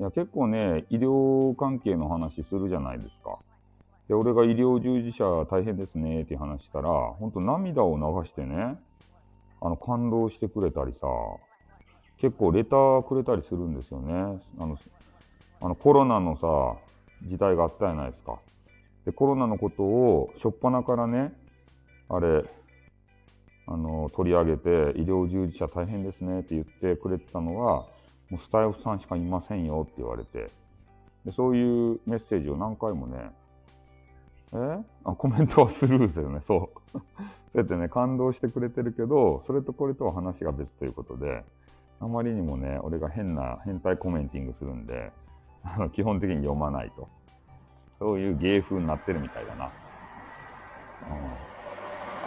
いや、結構ね、医療関係の話するじゃないですか。で、俺が医療従事者大変ですねって話したら、ほんと涙を流してね、あの、感動してくれたりさ、結構レターくれたりするんですよね。あの、あのコロナのさ、時代があったじゃないですか。で、コロナのことを、しょっぱなからね、あれ、あの、取り上げて、医療従事者大変ですねって言ってくれてたのは、もうスタイフさんしかいませんよって言われて、でそういうメッセージを何回もね、え？あ、コメントはスルーですよね。そう。そうやってね、感動してくれてるけど、それとこれとは話が別ということで、あまりにもね、俺が変な、変態コメンティングするんで、あ の基本的に読まないと。そういう芸風になってるみたいだな。う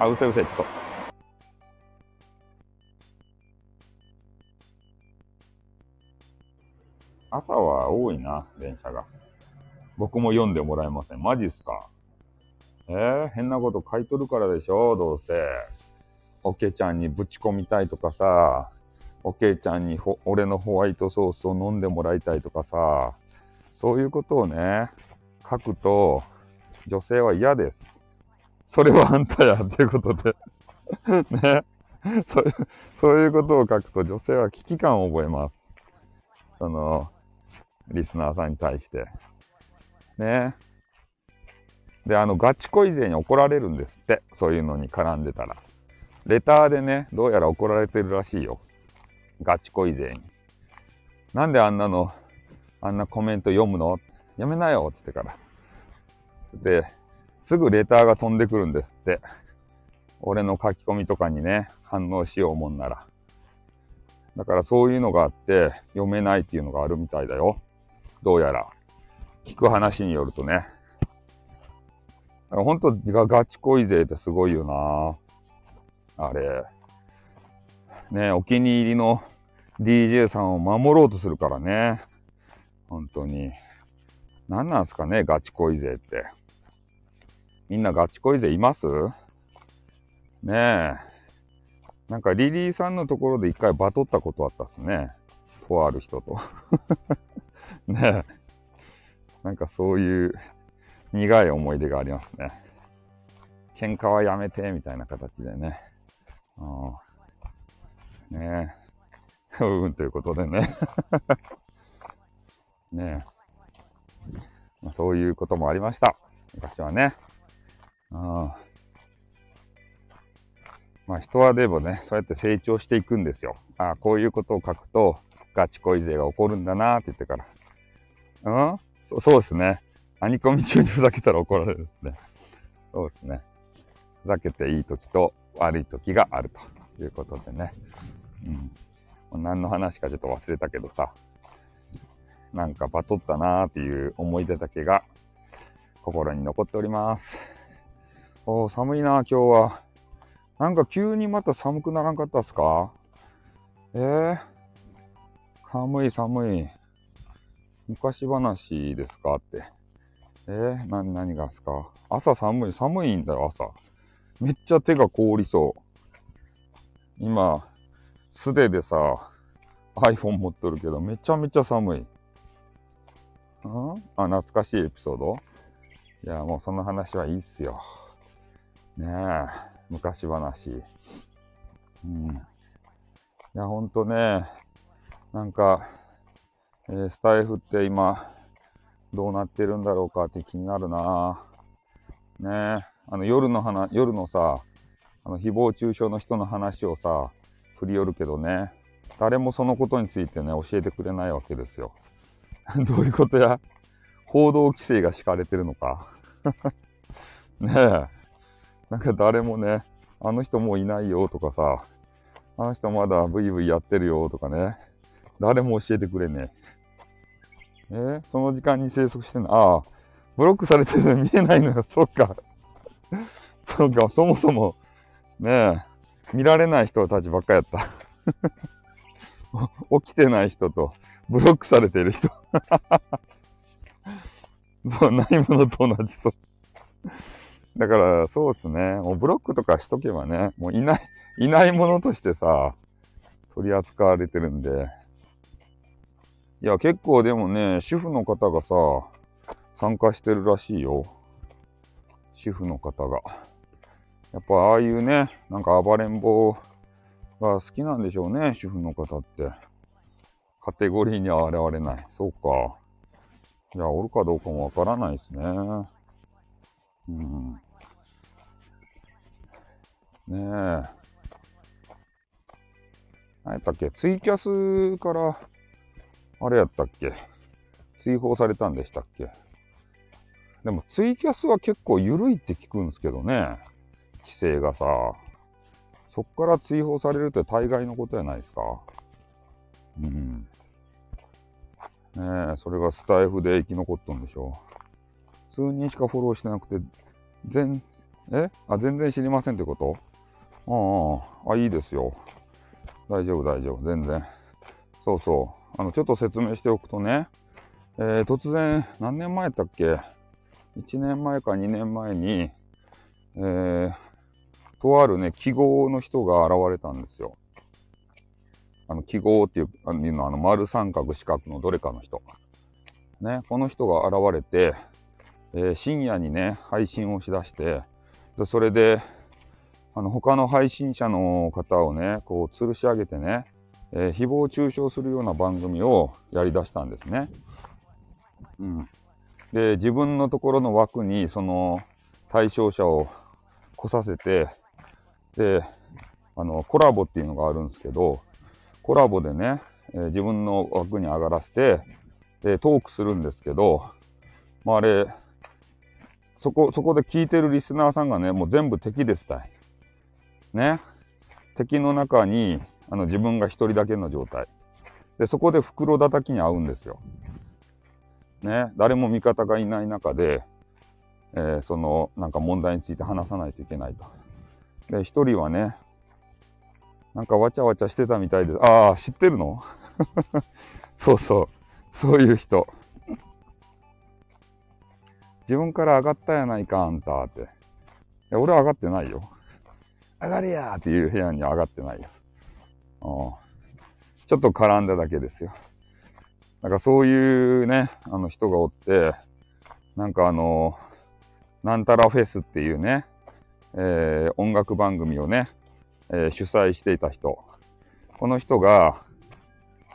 ん、あ、うせうせ、ちょっと。朝は多いな、電車が。僕も読んでもらえません。マジっすか？えー、変なこと書いとるからでしょどうせ。おけちゃんにぶち込みたいとかさ、おけいちゃんに俺のホワイトソースを飲んでもらいたいとかさ、そういうことをね、書くと、女性は嫌です。それはあんたや、ということで ねそういう。そういうことを書くと女性は危機感を覚えます。その、リスナーさんに対して。ねで、あの、ガチ恋勢に怒られるんですって。そういうのに絡んでたら。レターでね、どうやら怒られてるらしいよ。ガチ恋勢に。なんであんなの、あんなコメント読むの？やめなよって言ってから。で、すぐレターが飛んでくるんですって。俺の書き込みとかにね、反応しようもんなら。だからそういうのがあって、読めないっていうのがあるみたいだよ。どうやら。聞く話によるとね。本当がガチ恋勢ってすごいよなあれ。ねお気に入りの DJ さんを守ろうとするからね。本当に。何なんすかね、ガチ恋勢って。みんなガチ恋勢います？ねえ。なんかリリーさんのところで一回バトったことあったっすね。とある人と。ねえ。なんかそういう苦い思い出がありますね。喧嘩はやめて、みたいな形でね。うん、ねえ。うん、ということでね。ねえ。まあ、そういうこともありました。昔はね。うん。まあ人はでもね、そうやって成長していくんですよ。ああ、こういうことを書くと、ガチ恋勢が起こるんだなって言ってから。うん？そそうですね。アニコミ中にふざけたら怒られるんですね。そうですね。ふざけていい時と悪い時があるということでね。うん。何の話かちょっと忘れたけどさ。なんかバトったなーっていう思い出だけが心に残っております。おー、寒いな、今日は。なんか急にまた寒くならんかったっすか？えー、寒い寒い。昔話ですかって。えー、な、何がですか？朝寒い、寒いんだよ、朝。めっちゃ手が凍りそう。今、素手でさ、iPhone 持っとるけど、めちゃめちゃ寒い。ん？あ、懐かしいエピソード？いや、もうその話はいいっすよ。ねえ、昔話。うん。いや、ほんとね、なんか、えー、スタイフって今、どうなってるんだろうかって気になるなねえあの夜の話、夜のさ、あの誹謗中傷の人の話をさ、振り寄るけどね、誰もそのことについてね、教えてくれないわけですよ。どういうことや？報道規制が敷かれてるのか ねえ。なんか誰もね、あの人もういないよとかさ、あの人まだブイブイやってるよとかね、誰も教えてくれねえ。え、その時間に生息してんの？ああ、ブロックされてるの見えないのよ。そっか。そうか、そもそも、ねえ、見られない人たちばっかやった。起きてない人と、ブロックされてる人。そう、ないものと同じそう。だから、そうですね。もうブロックとかしとけばね、もういない、いないものとしてさ、取り扱われてるんで、いや、結構でもね、主婦の方がさ、参加してるらしいよ。主婦の方が。やっぱああいうね、なんか暴れん坊が好きなんでしょうね、主婦の方って。カテゴリーには現れない。そうか。いや、おるかどうかもわからないですね。うん。ねえ。何やったっけ？ツイキャスからあれやったっけ？追放されたんでしたっけ？でもツイキャスは結構緩いって聞くんですけどね。規制がさ。そっから追放されるって大概のことじゃないですか。うん。ね、それがスタイフで生き残っとんでしょう。数人しかフォローしてなくて、全、え？あ、全然知りませんってこと？ああ、あ、いいですよ。大丈夫、大丈夫、全然。そうそう。あの、ちょっと説明しておくとね、えー、突然、何年前だっけ ?1 年前か2年前に、えー、とあるね、記号の人が現れたんですよ。あの、記号っていうあの、あの丸三角四角のどれかの人。ね、この人が現れて、えー、深夜にね、配信をしだして、でそれで、あの、他の配信者の方をね、こう、吊るし上げてね、えー、誹謗中傷するような番組をやりだしたんですね。うん。で、自分のところの枠に、その、対象者を来させて、で、あの、コラボっていうのがあるんですけど、コラボでね、えー、自分の枠に上がらせて、で、トークするんですけど、まあ、あれ、そこ、そこで聞いてるリスナーさんがね、もう全部敵ですたい。ね。敵の中に、あの、自分が一人だけの状態。で、そこで袋叩きに合うんですよ。ね。誰も味方がいない中で、えー、その、なんか問題について話さないといけないと。で、一人はね、なんかわちゃわちゃしてたみたいです。ああ、知ってるの？そうそう。そういう人。自分から上がったやないか、あんたって。いや、俺は上がってないよ。上がれやっていう部屋に上がってないよ。ちょっと絡んだだけですよ。なんかそういうね、あの人がおって、なんかあの、なんたらフェスっていうね、えー、音楽番組をね、えー、主催していた人。この人が、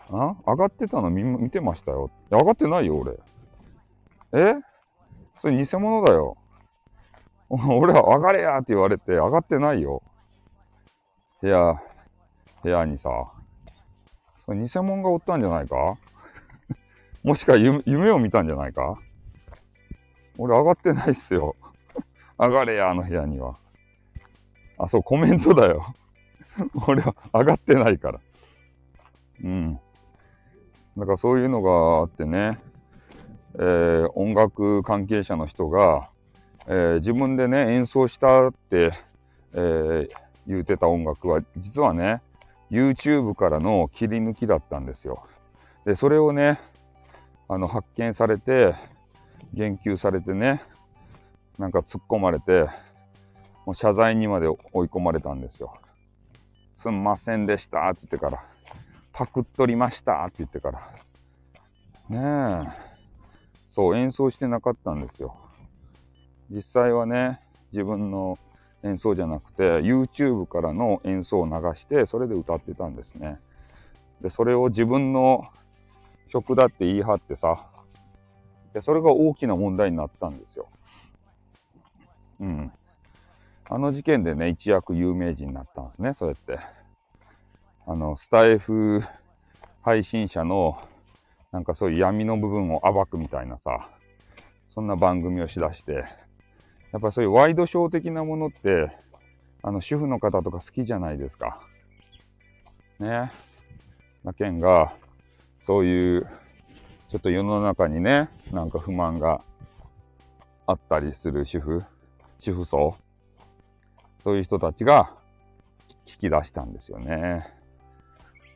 あ上がってたの？見見てましたよ。上がってないよ、俺。え？それ偽物だよ。俺は上がれやって言われて上がってないよ。部屋、部屋にさ。それ偽物がおったんじゃないか？もしか夢を見たんじゃないか？俺上がってないっすよ。上がれや、あの部屋には。あ、そう、コメントだよ。俺は上がってないから。うん。だからそういうのがあってね、えー、音楽関係者の人が、えー、自分でね、演奏したって、えー、言うてた音楽は、実はね、YouTube からの切り抜きだったんですよ。で、それをね、あの、発見されて、言及されてね、なんか突っ込まれて、もう謝罪にまで追い込まれたんですよ。すんませんでしたって言ってから、パクっとりましたって言ってから。ねえ。そう、演奏してなかったんですよ。実際はね、自分の演奏じゃなくて、YouTube からの演奏を流して、それで歌ってたんですね。で、それを自分の曲だって言い張ってさ、で、それが大きな問題になったんですよ。うん。あの事件でね、一躍有名人になったんですね、そうやって。あの、スタイフ配信者の、なんかそういう闇の部分を暴くみたいなさ、そんな番組をしだして、やっぱそういうワイドショー的なものって、あの、主婦の方とか好きじゃないですか。ね。なけんが、そういう、ちょっと世の中にね、なんか不満があったりする主婦、主婦層、そういう人たちが聞き出したんですよね。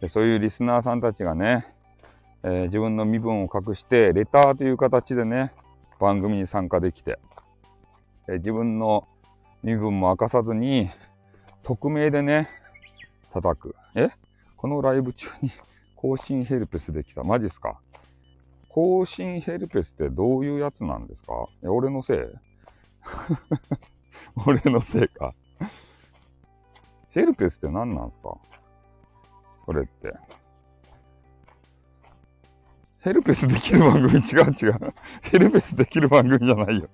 でそういうリスナーさんたちがね、えー、自分の身分を隠して、レターという形でね、番組に参加できて、えー、自分の身分も明かさずに、匿名でね、叩く。え？このライブ中に 更新ヘルペスできた。マジっすか？更新ヘルペスってどういうやつなんですか、俺のせい？俺のせいか。ヘルペスって何なんすか？それって。ヘルペスできる番組？違う違う。ヘルペスできる番組じゃないよ。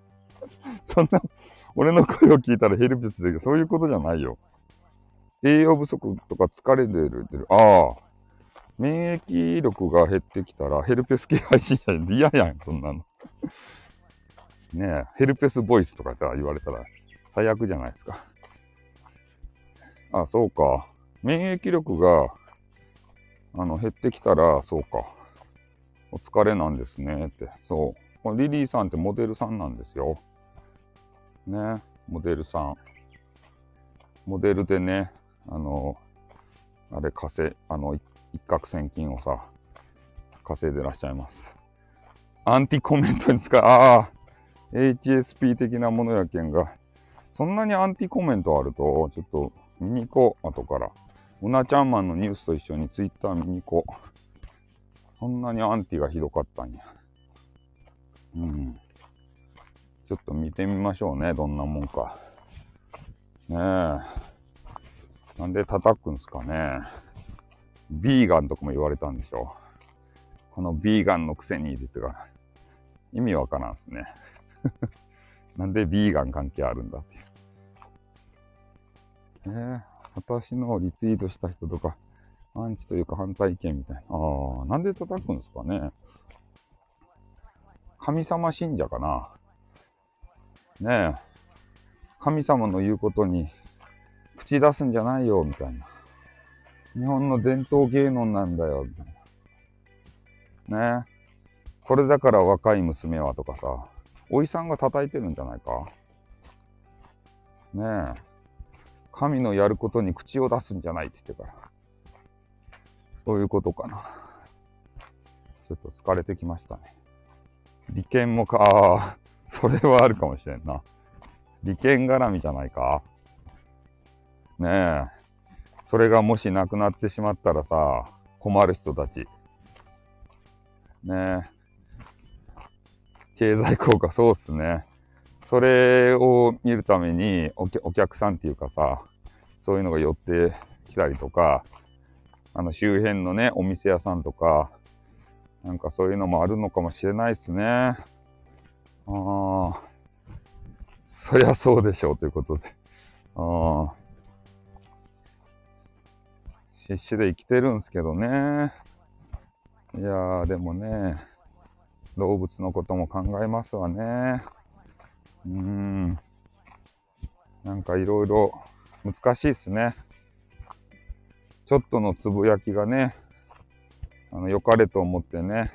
そんな、俺の声を聞いたらヘルペスできる。そういうことじゃないよ。栄養不足とか疲れてる。ああ。免疫力が減ってきたらヘルペス系配信者嫌やん、そんなの。ねえ、ヘルペスボイスとか、言われたら最悪じゃないですか。あ、そうか。免疫力が、あの、減ってきたら、そうか。お疲れなんですねって。そう。リリーさんってモデルさんなんですよ。ね。モデルさん。モデルでね、あの、あれ、稼いあの、一攫千金をさ、稼いでらっしゃいます。アンティコメントに使う、ああ、HSP 的なものやけんが、そんなにアンティコメントあると、ちょっと見に行こう、後から。うなちゃんマンのニュースと一緒にツイッター見に行こう。そんなにアンティがひどかったんや。うん。ちょっと見てみましょうね、どんなもんか。ねえ。なんで叩くんすかね。ビーガンとかも言われたんでしょ。このビーガンのくせにって言ってから、意味わからんすね。なんでビーガン関係あるんだっていう。ねえ。私のリツイートした人とか、アンチというか反対意見みたいな。ああ、なんで叩くんですかね。神様信者かな。ねえ。神様の言うことに口出すんじゃないよ、みたいな。日本の伝統芸能なんだよ、みたいな。ねえ。これだから若い娘はとかさ、おいさんが叩いてるんじゃないか。ねえ。神のやることに口を出すんじゃないって言ってから。そういうことかな。ちょっと疲れてきましたね。利権もか、ああ、それはあるかもしれんな。利権絡みじゃないか。ねえ。それがもしなくなってしまったらさ、困る人たち。ねえ。経済効果、そうっすね。それを見るためにお客さんっていうかさ、そういうのが寄ってきたりとか、あの周辺のね、お店屋さんとか、なんかそういうのもあるのかもしれないですね。ああ、そりゃそうでしょうということで。ああ、必死で生きてるんですけどね。いやー、でもね、動物のことも考えますわね。うーん。なんかいろいろ難しいっすね。ちょっとのつぶやきがね、あの、良かれと思ってね、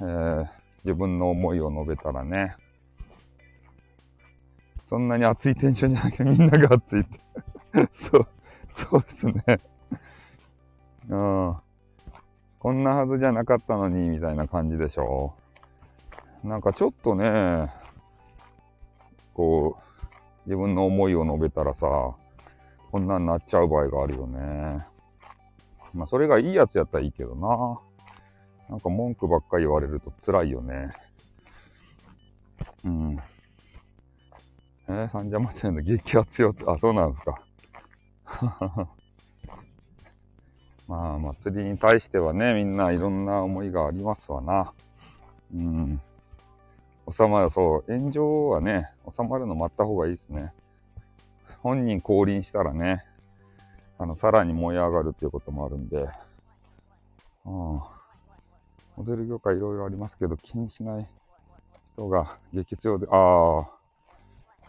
えー、自分の思いを述べたらね、そんなに熱いテンションじゃなくてみんなが熱いって そう、そうですね。うん。こんなはずじゃなかったのに、みたいな感じでしょ。なんかちょっとね、こう、自分の思いを述べたらさ、こんなんなっちゃう場合があるよね。まあ、それがいいやつやったらいいけどな。なんか文句ばっかり言われると辛いよね。うん。えー、三社祭りの激アツよって、あ、そうなんですか。まあ、祭りに対してはね、みんないろんな思いがありますわな。うん。収まる、そう、炎上はね、収まるの待った方がいいですね。本人降臨したらね、あの、さらに燃え上がるっていうこともあるんで、うん。モデル業界いろいろありますけど、気にしない人が激強で、ああ、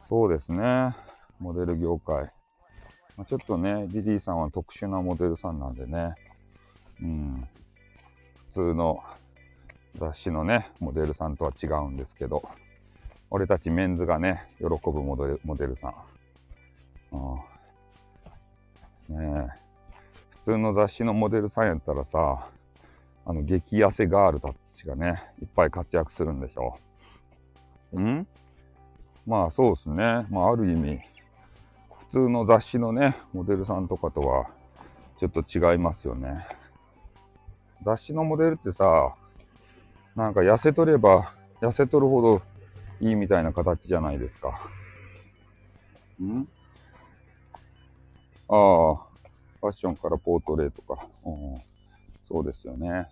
そうですね。モデル業界。まあ、ちょっとね、リリーさんは特殊なモデルさんなんでね、うん。普通の雑誌のね、モデルさんとは違うんですけど、俺たちメンズがね、喜ぶモデルモデルさん。うん、ね。普通の雑誌のモデルさんやったらさ、あの、激痩せガールたちがね、いっぱい活躍するんでしょう。ん？まあそうですね。まあある意味、普通の雑誌のね、モデルさんとかとは、ちょっと違いますよね。雑誌のモデルってさ、なんか痩せとれば、痩せとるほどいいみたいな形じゃないですか。ん？ああ、ファッションからポートレートか。うん、そうですよね。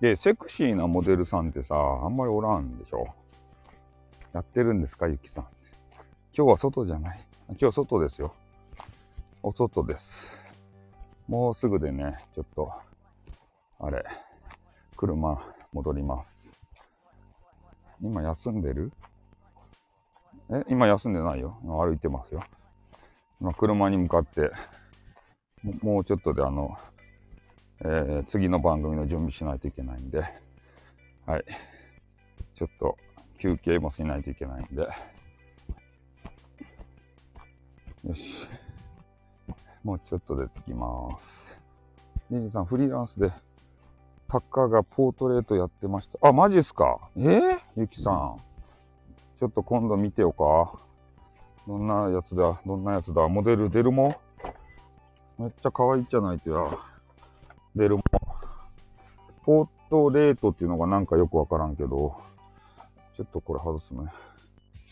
で、セクシーなモデルさんってさ、あんまりおらんでしょ？やってるんですか、ゆきさん。今日は外じゃない？今日外ですよ。お外です。もうすぐでね、ちょっとあれ、車戻ります。今休んでる？え？今休んでないよ。歩いてますよ。今車に向かって、もうちょっとであの、えー、次の番組の準備しないといけないんで、はい。ちょっと休憩もしないといけないんで、よし。もうちょっとで着きます。ネジさん、フリーランスで、タッカがポートレートやってました。あ、マジっすか？えー、ゆきさん。ちょっと今度見てよか。どんなやつだ？どんなやつだ？モデル、デルモ？めっちゃ可愛いじゃないとや。デルモ。ポートレートっていうのがなんかよくわからんけど、ちょっとこれ外すね。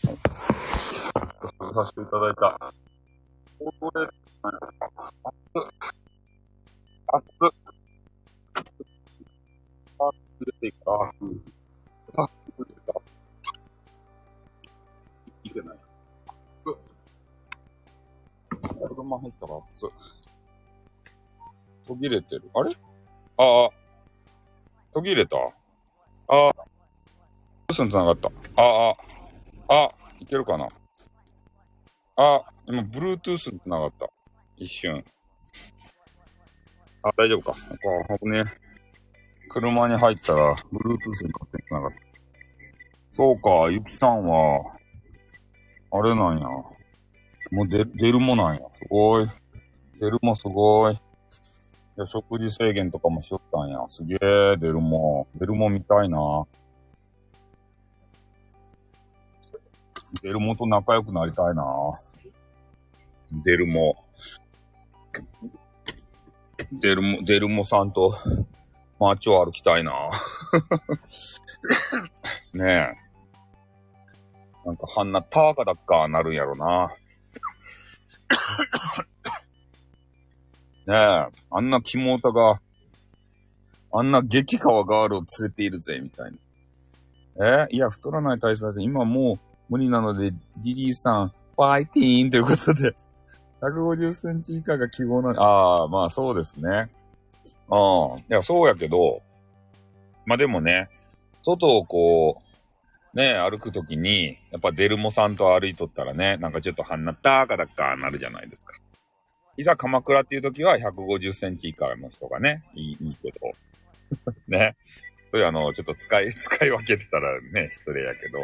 させていただいた。ポートレート、熱っ。熱っ。あ、出ていくか。あ、出ていくか。いけない。車入ったら熱。途切れてる。あ。れあ。あ。途切れたあ。あ。ブスに繋がった。ああ。あ、いけるかなあ、今、Bluetooth に繋がった。一瞬。あ、大丈夫か。あ、危ね。車に入ったら、Bluetooth に勝手に繋がった。そうか、ゆきさんは、あれなんや。もう出、出るもなんや。すごい。出るもすごい。いや、食事制限とかもしよったんや。すげえ、出るも。出るも見たいな。出るもと仲良くなりたいな。出るも。出るも、出るもさんと街を歩きたいな。ねえ。なんか、はんな、たーかだっかなるんやろな。ねえ、あんなキモータが、あんな激川ガールを連れているぜ、みたいな。え？いや、太らない体質だぜ。今もう無理なので、リリーさん、ファイティーンということで、150センチ以下が希望な、ああ、まあそうですね。ああ、いや、そうやけど、まあでもね、外をこう、ね、歩くときに、やっぱデルモさんと歩いとったらね、なんかちょっとはんなったーかだっかなるじゃないですか。いざ鎌倉っていう時は150センチ以下の人がね、いいいいけど。ね。そういうあの、ちょっと使い、使い分けてたらね、失礼やけど、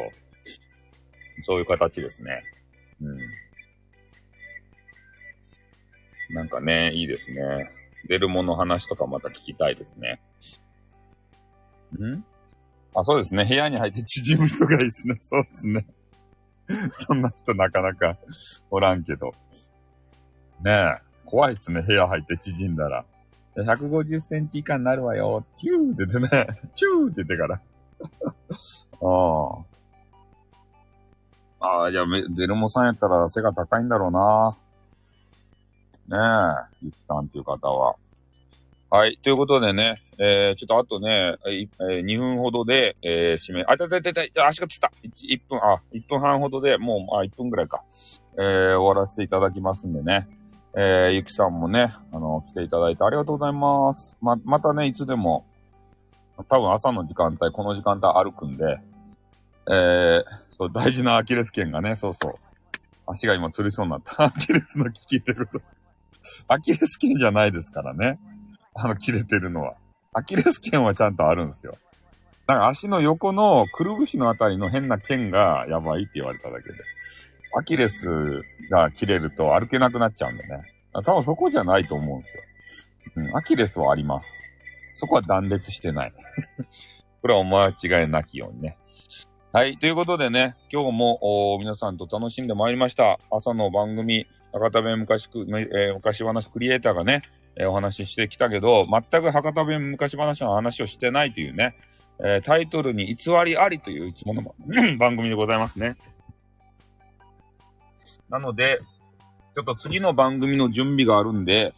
そういう形ですね。うん。なんかね、いいですね。出るもの話とかまた聞きたいですね。ん？あ、そうですね。部屋に入って縮む人がいいですね。そうですね。そんな人なかなか おらんけど。ねえ。怖いっすね。部屋入って縮んだら。150センチ以下になるわよ。チューって言ってね。チューって言ってから。ああ。ああ、じゃあ、ベルモさんやったら背が高いんだろうな。ねえ。ゆったんっていう方は。はい。ということでね、えー、ちょっとあとね、えー、2分ほどで、えー、締め、あ、たたたた、足がつった 1, 1分、あ、1分半ほどで、もう、あ、1分ぐらいか。えー、終わらせていただきますんでね。えー、ゆきさんもね、あの、来ていただいてありがとうございます。ま、またね、いつでも、多分朝の時間帯、この時間帯歩くんで、えー、そう、大事なアキレス腱がね、そうそう。足が今釣りそうになった。アキレスの聞いてると。アキレス腱じゃないですからね。あの、切れてるのは。アキレス腱はちゃんとあるんですよ。なんか足の横のくるぶしのあたりの変な腱がやばいって言われただけで。アキレスが切れると歩けなくなっちゃうんでね。多分そこじゃないと思うんですよ。うん、アキレスはあります。そこは断裂してない。これはお間違いなきようにね。はい。ということでね、今日も皆さんと楽しんでまいりました。朝の番組、博多弁昔く、えー、昔話クリエイターがね、えー、お話ししてきたけど、全く博多弁昔話の話をしてないというね、えー、タイトルに偽りありといういつもの番組でございますね。なので、ちょっと次の番組の準備があるんで、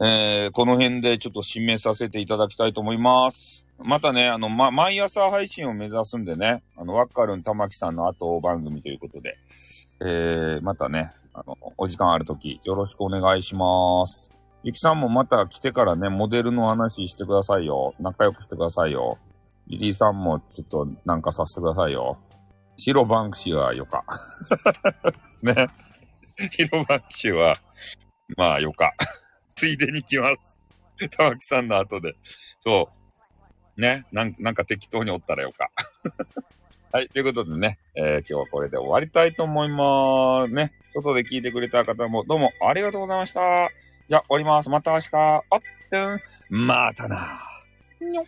えー、この辺でちょっと締めさせていただきたいと思います。またね、あの、ま、毎朝配信を目指すんでね、あの、ワッカルン玉木さんの後番組ということで、えー、またね、あの、お時間あるとき、よろしくお願いします。ゆきさんもまた来てからね、モデルの話してくださいよ。仲良くしてくださいよ。リリーさんもちょっとなんかさせてくださいよ。白バンクシーはよか。ね。白バンクシーは、まあよか。ついでに来ます。玉木さんの後で。そう。ね。なんなんか適当におったらよか。はい。ということでね、えー今日はこれで終わりたいと思います。ね。外で聞いてくれた方もどうもありがとうございました。じゃあ、終わります。また明日。あっ、てん。またな。にょっ。